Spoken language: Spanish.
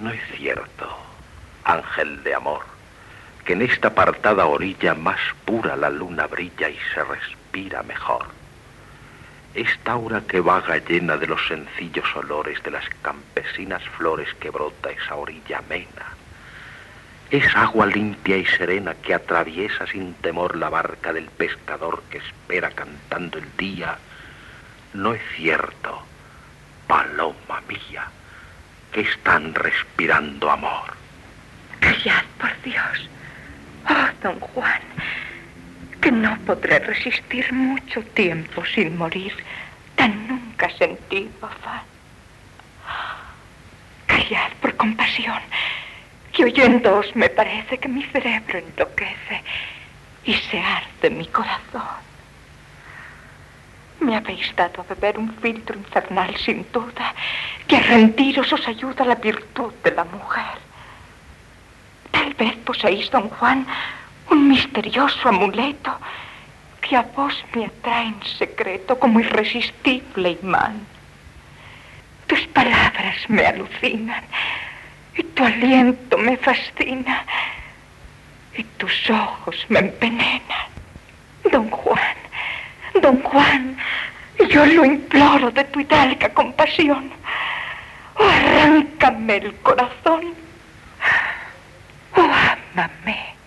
No es cierto, ángel de amor, que en esta apartada orilla más pura la luna brilla y se respira mejor. Esta aura que vaga llena de los sencillos olores de las campesinas flores que brota esa orilla amena. Es agua limpia y serena que atraviesa sin temor la barca del pescador que espera cantando el día. No es cierto, paloma mía, que están respirando amor. Callad, por Dios. Oh, don Juan, que no podré resistir mucho tiempo sin morir. Tan nunca sentí afán. Callad por compasión, que oyéndoos me parece que mi cerebro enloquece y se arde mi corazón. Me habéis dado a beber un filtro infernal sin duda, que a rendiros os ayuda la virtud de la mujer. Tal vez poseéis, don Juan, un misterioso amuleto que a vos me atrae en secreto como irresistible imán. Tus palabras me alucinan y tu aliento me fascina y tus ojos me envenenan. Don Juan, don Juan, yo lo imploro de tu hidalga compasión. Oh, arráncame el corazón. Oh, ámame.